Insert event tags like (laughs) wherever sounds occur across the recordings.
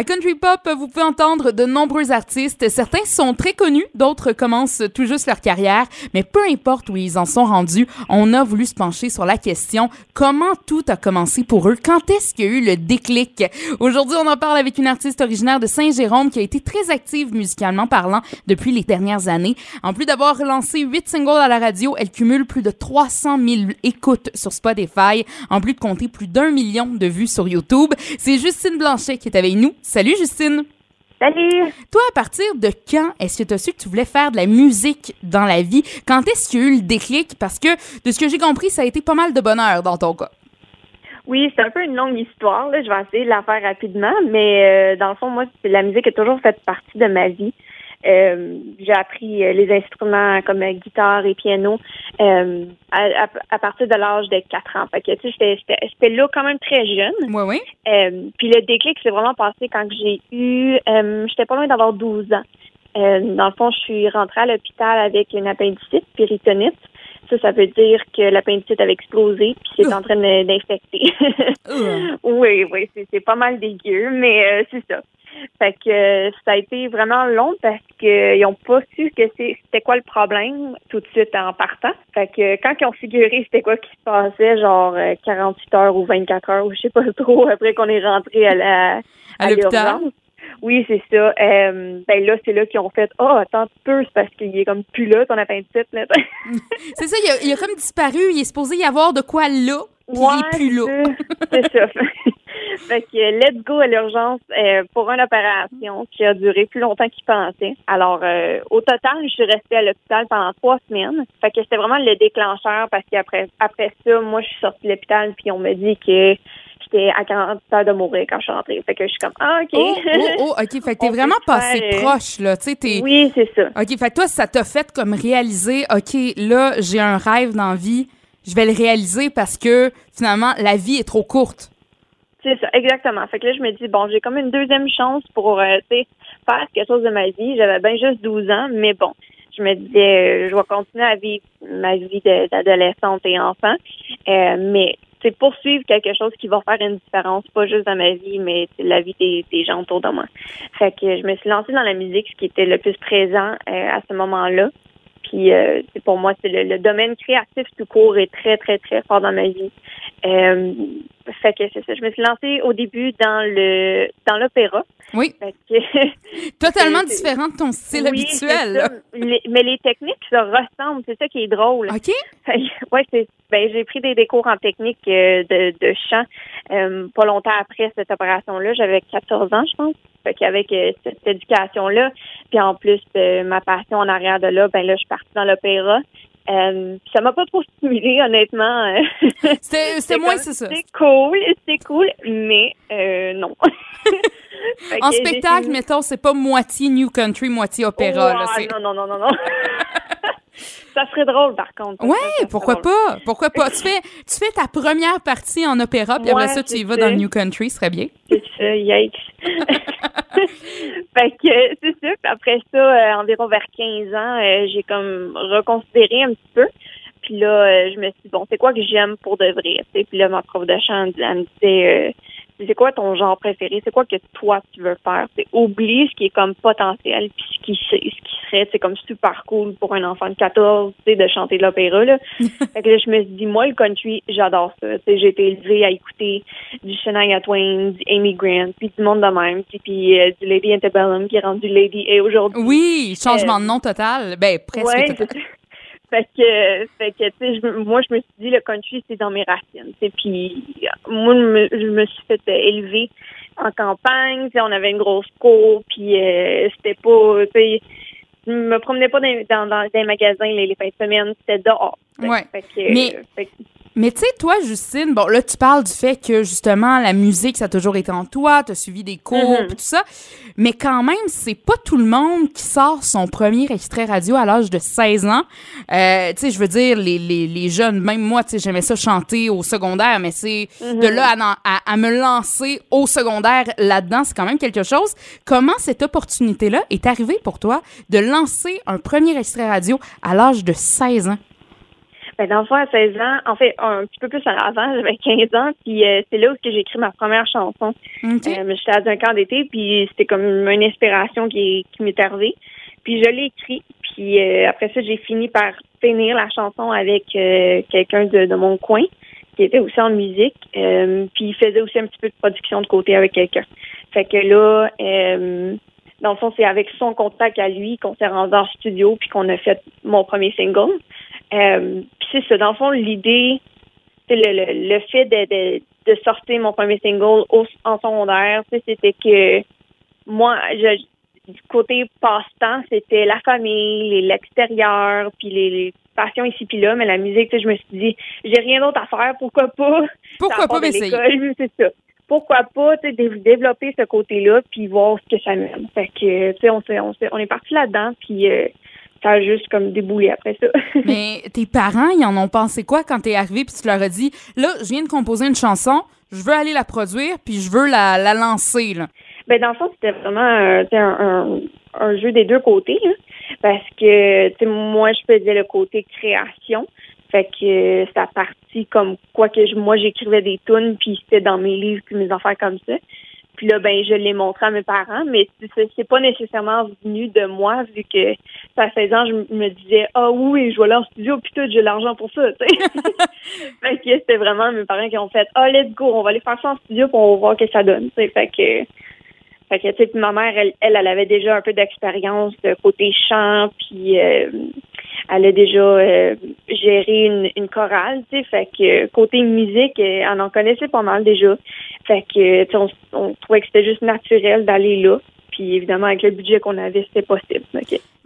À Country Pop, vous pouvez entendre de nombreux artistes. Certains sont très connus, d'autres commencent tout juste leur carrière, mais peu importe où ils en sont rendus, on a voulu se pencher sur la question comment tout a commencé pour eux, quand est-ce qu'il y a eu le déclic? Aujourd'hui, on en parle avec une artiste originaire de Saint-Jérôme qui a été très active musicalement parlant depuis les dernières années. En plus d'avoir lancé huit singles à la radio, elle cumule plus de 300 000 écoutes sur Spotify, en plus de compter plus d'un million de vues sur YouTube. C'est Justine Blanchet qui est avec nous. Salut Justine. Salut! Toi, à partir de quand est-ce que tu as su que tu voulais faire de la musique dans la vie? Quand est-ce qu'il y a eu le déclic? Parce que, de ce que j'ai compris, ça a été pas mal de bonheur dans ton cas. Oui, c'est un peu une longue histoire. Là. Je vais essayer de la faire rapidement, mais euh, dans le fond, moi, la musique a toujours fait partie de ma vie. Euh, j'ai appris euh, les instruments comme guitare et piano euh, à, à, partir de l'âge de 4 ans. Fait que, tu sais, j'étais là quand même très jeune. Oui, oui. puis le déclic s'est vraiment passé quand j'ai eu... j'étais pas loin d'avoir 12 ans. dans le fond, je suis rentrée à l'hôpital avec une appendicite, péritonite. Ça, ça veut dire que l'appendicite avait explosé puis c'est en train d'infecter. (laughs) oui, oui, c'est pas mal dégueu, mais c'est ça. Fait que ça a été vraiment long parce qu'ils n'ont pas su que c'était quoi le problème tout de suite en partant. Fait que quand ils ont figuré c'était quoi qui se passait, genre 48 euh, heures ou 24 heures ou je sais pas (laughs) trop après qu'on est rentré à la à, l'hôpital? Oui, c'est ça. Euh, ben là, c'est là qu'ils ont fait Oh, attends un peu, c'est parce qu'il est comme plus là, ton appendicite. Là. (laughs) c'est ça, il a, il a, comme disparu. Il est supposé y avoir de quoi là, puis il est plus là. c'est ça. (laughs) (laughs) Fait que let's go à l'urgence euh, pour une opération qui a duré plus longtemps qu'il pensait. Alors, euh, au total, je suis restée à l'hôpital pendant trois semaines. Fait que c'était vraiment le déclencheur parce qu'après après ça, moi, je suis sortie de l'hôpital puis on me dit que j'étais à 40 heures de mourir quand je suis rentrée. Fait que je suis comme, ah, OK. Oh, oh, oh OK. Fait que (laughs) t'es vraiment passé proche, là. Tu sais, Oui, c'est ça. OK. Fait que toi, ça t'a fait comme réaliser, OK, là, j'ai un rêve dans la vie. Je vais le réaliser parce que finalement, la vie est trop courte. C'est ça, exactement. Fait que là, je me dis, bon, j'ai comme une deuxième chance pour, euh, faire quelque chose de ma vie. J'avais bien juste 12 ans, mais bon, je me disais, euh, je vais continuer à vivre ma vie d'adolescente et enfant. Euh, mais, c'est poursuivre quelque chose qui va faire une différence, pas juste dans ma vie, mais la vie des, des, gens autour de moi. Fait que je me suis lancée dans la musique, ce qui était le plus présent à ce moment-là. Puis euh, pour moi, c'est le, domaine créatif tout court est très, très, très fort dans ma vie. Euh, fait que c'est ça. Je me suis lancée au début dans le dans l'opéra. Oui. (laughs) Totalement (laughs) différent de ton style habituel. mais les techniques se ressemblent. C'est ça qui est drôle. OK. (laughs) ouais, c'est ben j'ai pris des, des, cours en technique euh, de, de chant euh, pas longtemps après cette opération-là. J'avais 14 ans, je pense. Fait qu'avec euh, cette éducation-là, puis en plus de ma passion en arrière de là, ben là, je suis partie dans l'opéra. Euh, ça m'a pas trop stimulé, honnêtement. (laughs) C'était (laughs) moins, c'est ça. C'est cool, c'est cool, mais euh, non. (laughs) en spectacle, mettons, c'est pas moitié New Country, moitié opéra. là, non, non, non, non, non. ça serait drôle, par contre. Ouais, pourquoi pas? Pourquoi pas? Tu fais, tu fais ta première partie en opéra, puis après ça, tu y vas dans le New Country, ce serait bien. C'est ça, yikes. (laughs) fait que, c'est ça. Après ça, euh, environ vers 15 ans, euh, j'ai comme reconsidéré un petit peu. Puis là, euh, je me suis dit, bon, c'est quoi que j'aime pour de vrai? Puis là, ma prof de chant, elle me disait c'est quoi ton genre préféré, c'est quoi que toi tu veux faire? C'est oublie ce qui est comme potentiel, puis ce qui, ce c'est comme super cool pour un enfant de 14, tu sais, de chanter de l'opéra, là. (laughs) fait que là, je me suis dit, moi, le country, j'adore ça. Tu sais, j'ai été élevée à écouter du Shania Twain, du Amy Grant, puis du monde de même, puis, puis euh, du Lady Antebellum qui est rendu Lady et aujourd'hui. Oui, changement de nom total. Ben, presque total. (laughs) Fait que, fait que, tu sais, moi, je me suis dit, le country, c'est dans mes racines. Puis, moi, je me, suis fait euh, élever en campagne. On avait une grosse cour, puis euh, c'était pas, tu sais, je me promenais pas dans, dans, dans les magasins les, les fins de semaine, c'était dehors. Ouais. Fait que, Mais... Mais tu sais, toi, Justine, bon, là, tu parles du fait que, justement, la musique, ça a toujours été en toi, tu as suivi des cours, mm tout ça. Mais quand même, c'est pas tout le monde qui sort son premier extrait radio à l'âge de 16 ans. Euh, tu sais, je veux dire, les, les, les, jeunes, même moi, tu sais, j'aimais ça chanter au secondaire, mais c'est de mhm. là à, à, me lancer au secondaire là-dedans, c'est quand même quelque chose. Comment cette opportunité-là est arrivée pour toi de lancer un premier extrait radio à l'âge de 16 ans? Ben, dans le fond, à 16 ans, en fait, un petit peu plus avant, j'avais 15 ans, puis euh, c'est là où j'ai écrit ma première chanson. Euh, J'étais à un camp d'été, puis c'était comme une inspiration qui, qui m'est arrivée. Puis je l'ai écrit, puis euh, après ça, j'ai fini par finir la chanson avec euh, quelqu'un de, de mon coin qui était aussi en musique, euh, puis il faisait aussi un petit peu de production de côté avec quelqu'un. Fait que là, euh, dans le fond, c'est avec son contact à lui qu'on s'est rendu en studio puis qu'on a fait mon premier single. Euh, puis c'est ça, dans le fond, l'idée, c'est le, le, le fait de, de, de sortir mon premier single au, en secondaire, c'était que moi, je, du côté passe-temps, c'était la famille, l'extérieur, puis les, les passions ici puis là, mais la musique, je me suis dit, j'ai rien d'autre à faire, pourquoi pas? (laughs) Pourquoi pas m'essayer? (laughs) C'est ça. Pourquoi pas, développer ce côté-là, puis voir ce que ça mène. Fait que, tu sais, on, on, on est parti là-dedans, puis euh, ça a juste comme déboulé après ça. (laughs) Mais tes parents, ils en ont pensé quoi quand t'es arrivé puis tu leur as dit là, je viens de composer une chanson, je veux aller la produire puis je veux la, la lancer là? Ben dans le fond, c'était vraiment un, un, un jeu des deux côtés, parce que tu sais, moi, je faisais le côté création. Fait que ça partit comme quoi que je, moi j'écrivais des tunes puis c'était dans mes livres puis mes affaires comme ça. Puis là ben je l'ai montré à mes parents, mais c'est pas nécessairement venu de moi vu que ça à 16 ans je me disais ah oui je vais aller en studio puis tout j'ai l'argent pour ça. tu sais. (laughs) fait que c'était vraiment mes parents qui ont fait ah let's go on va aller faire ça en studio puis on va voir ce que ça donne. Fait que fait que, ma mère, elle, elle, elle avait déjà un peu d'expérience de côté chant, puis euh, elle a déjà euh, géré une, chorale, tu sais, fait que côté musique, euh, elle en connaissait pas mal déjà. Fait que, tu sais, on, on trouvait que c'était juste naturel d'aller là. Puis évidemment, avec le budget qu'on avait, c'était possible.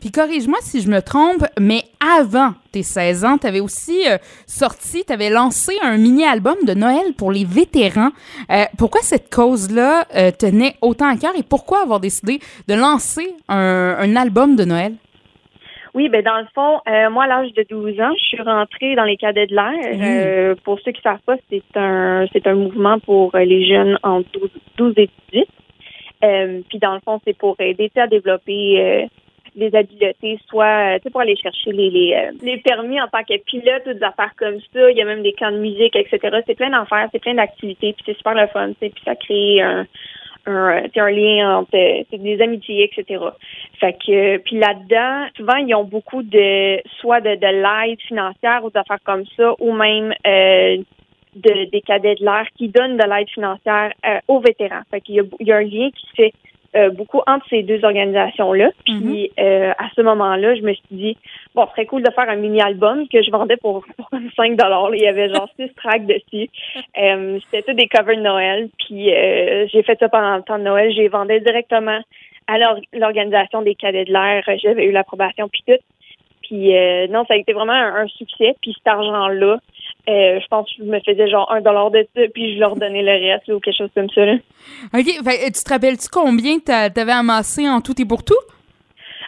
Puis corrige-moi si je me trompe, mais avant tes 16 ans, t'avais aussi euh, sorti, t'avais lancé un mini-album de Noël pour les vétérans. Euh, pourquoi cette cause-là euh, tenait autant à cœur et pourquoi avoir décidé de lancer un album de Noël? Oui, ben dans le fond, euh, moi, à l'âge de 12 ans, je suis rentrée dans les cadets de l'air. Euh, pour ceux qui savent pas, c'est un c'est un mouvement pour euh, les jeunes entre 12, 12 et 18. Euh, puis dans le fond, c'est pour aider à développer euh, des habiletés, soit euh, tu sais, pour aller chercher les les, les permis en tant que pilote ou des affaires comme ça. Il y a même des camps de musique, etc. C'est plein d'affaires, c'est plein d'activités, puis c'est super le fun. tu sais, Puis ça crée un un, un lien entre des amitiés, etc. Fait que puis là-dedans, souvent ils ont beaucoup de soit de, de l'aide financière ou d'affaires comme ça, ou même euh, de, des cadets de l'air qui donnent de l'aide financière euh, aux vétérans. Fait qu'il y a, il y a un lien qui se fait euh, beaucoup entre ces deux organisations-là. Puis euh, à ce moment-là, je me suis dit, bon, ce serait cool de faire un mini-album que je vendais pour, (laughs) pour 5 dollars. Il y avait genre six tracks dessus. Euh, C'était tout des covers de Noël. Puis euh, j'ai fait ça pendant le temps de Noël. J'ai vendais directement à l'or- l'organisation des cadets de l'air. J'avais eu l'approbation puis tout. Puis euh, non, ça a été vraiment un, un succès. Puis cet argent-là, euh, je pense que je me faisais genre un dollar de ça, puis je leur donnais le reste ou quelque chose comme ça. Là. OK, fait, tu te rappelles-tu combien t'a- t'avais amassé en tout et pour tout?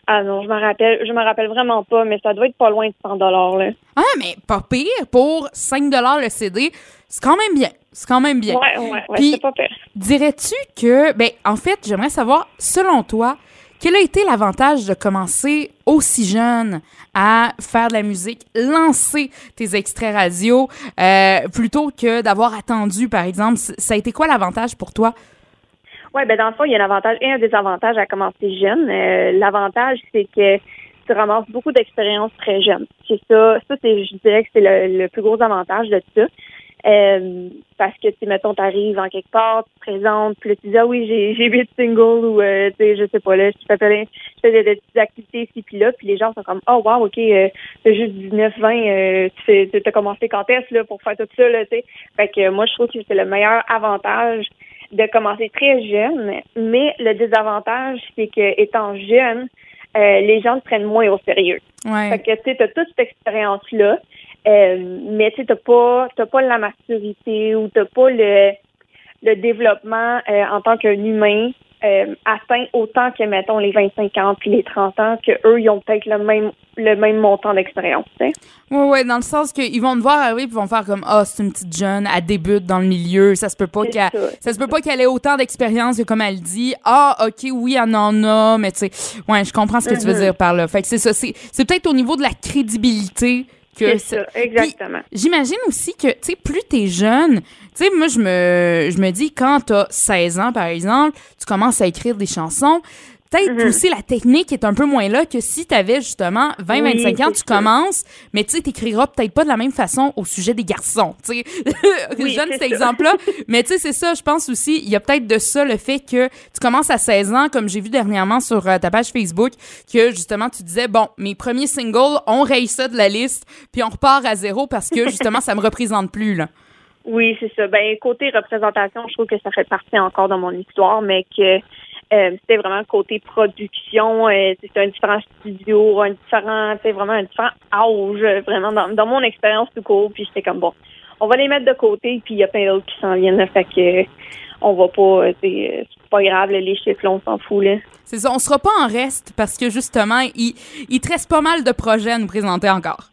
Ah non, je me rappelle, je me rappelle vraiment pas, mais ça doit être pas loin de 100 dollars là. Ah, mais pas pire, pour 5 le CD, c'est quand même bien. C'est quand même bien. Ouais, ouais, ouais, c'est pas pire. Dirais-tu que, ben, en fait, j'aimerais savoir, selon toi, quel a été l'avantage de commencer aussi jeune à faire de la musique, lancer tes extraits radio, euh, plutôt que d'avoir attendu, par exemple? Ça a été quoi l'avantage pour toi? Ouais, ben dans le fond, il y a un avantage et un désavantage à commencer jeune. Euh, L'avantage, c'est que tu ramasses beaucoup d'expérience très jeune. C'est ça, ça c'est, je dirais que c'est le, le plus gros avantage de ça. Euh, parce que, tu sais, mettons, t'arrives en quelque part, tu te présentes, puis là, tu dis, ah oui, j'ai, j'ai huit singles, ou, euh, tu sais, je sais pas, là, je fais, plein- je fais des, des petites activités ici, puis là, puis les gens sont comme, oh, wow, OK, euh, t'as juste 19, 20, euh, tu t'as commencé quand est-ce, là, pour faire tout ça, là, tu sais. Fait que, moi, je trouve que c'est le meilleur avantage de commencer très jeune, mais le désavantage, c'est que étant jeune, euh, les gens te prennent moins au sérieux. Ouais. Fait que tu sais, t'as toute cette expérience-là, euh, mais tu t'as pas t'as pas la maturité ou t'as pas le le développement euh, en tant qu'un humain euh, atteint autant que mettons les 25 ans puis les 30 ans que eux ils ont peut-être le même le même montant d'expérience. tu. Ouais, ouais, dans le sens qu'ils vont te voir arriver ils vont faire comme Ah, c'est une petite jeune, elle débute dans le milieu, ça se peut pas qu'elle. ça, Ça se peut pas qu'elle ait autant d'expérience que comme elle dit. Ah, ok, oui, elle en a, mais tu sais, ouais, je comprends ce que tu veux Mhm. dire par là. Fait que c'est ça, c'est, c'est peut-être au niveau de la crédibilité que c'est ça, exactement. J'imagine aussi que, tu sais, plus t'es jeune, tu sais, moi, je me, je me dis, quand t'as 16 ans, par exemple, tu commences à écrire des chansons, peut-être mm-hmm. aussi la technique est un peu moins là que si tu avais justement 20, 25 ans, tu commences, mais tu sais, t'écriras peut-être pas de la même façon au sujet des garçons, tu sais. (laughs) Oui, Jeune cet exemple-là. (laughs) mais tu sais, c'est ça, je pense aussi, il y a peut-être de ça le fait que tu commences à 16 ans, comme j'ai vu dernièrement sur euh, ta page Facebook, que justement, tu disais, bon, mes premiers singles, on raye ça de la liste, puis on repart à zéro parce que justement, ça me représente plus, là. Oui, c'est ça. Ben, côté représentation, je trouve que ça fait partie encore de mon histoire, mais que euh, c'était vraiment côté production, euh, c'est un différent studio, un différent, c'est vraiment un différent âge, vraiment dans, mon expérience tout court. Puis j'étais comme bon, on va les mettre de côté, puis il y a plein d'autres qui s'en viennent. Là, fait que on va pas, c'est pas grave, les chiffres, on s'en fout là. C'est ça, on sera pas en reste parce que justement, il, il te reste pas mal de projets à nous présenter encore.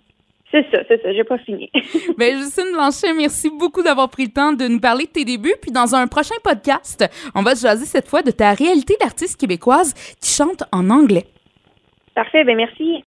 C'est ça, c'est ça, j'ai pas fini. (laughs) ben, Justine Blanchet, merci beaucoup d'avoir pris le temps de nous parler de tes débuts. Puis dans un prochain podcast, on va se jaser cette fois de ta réalité d'artiste québécoise qui chante en anglais. Parfait, ben merci.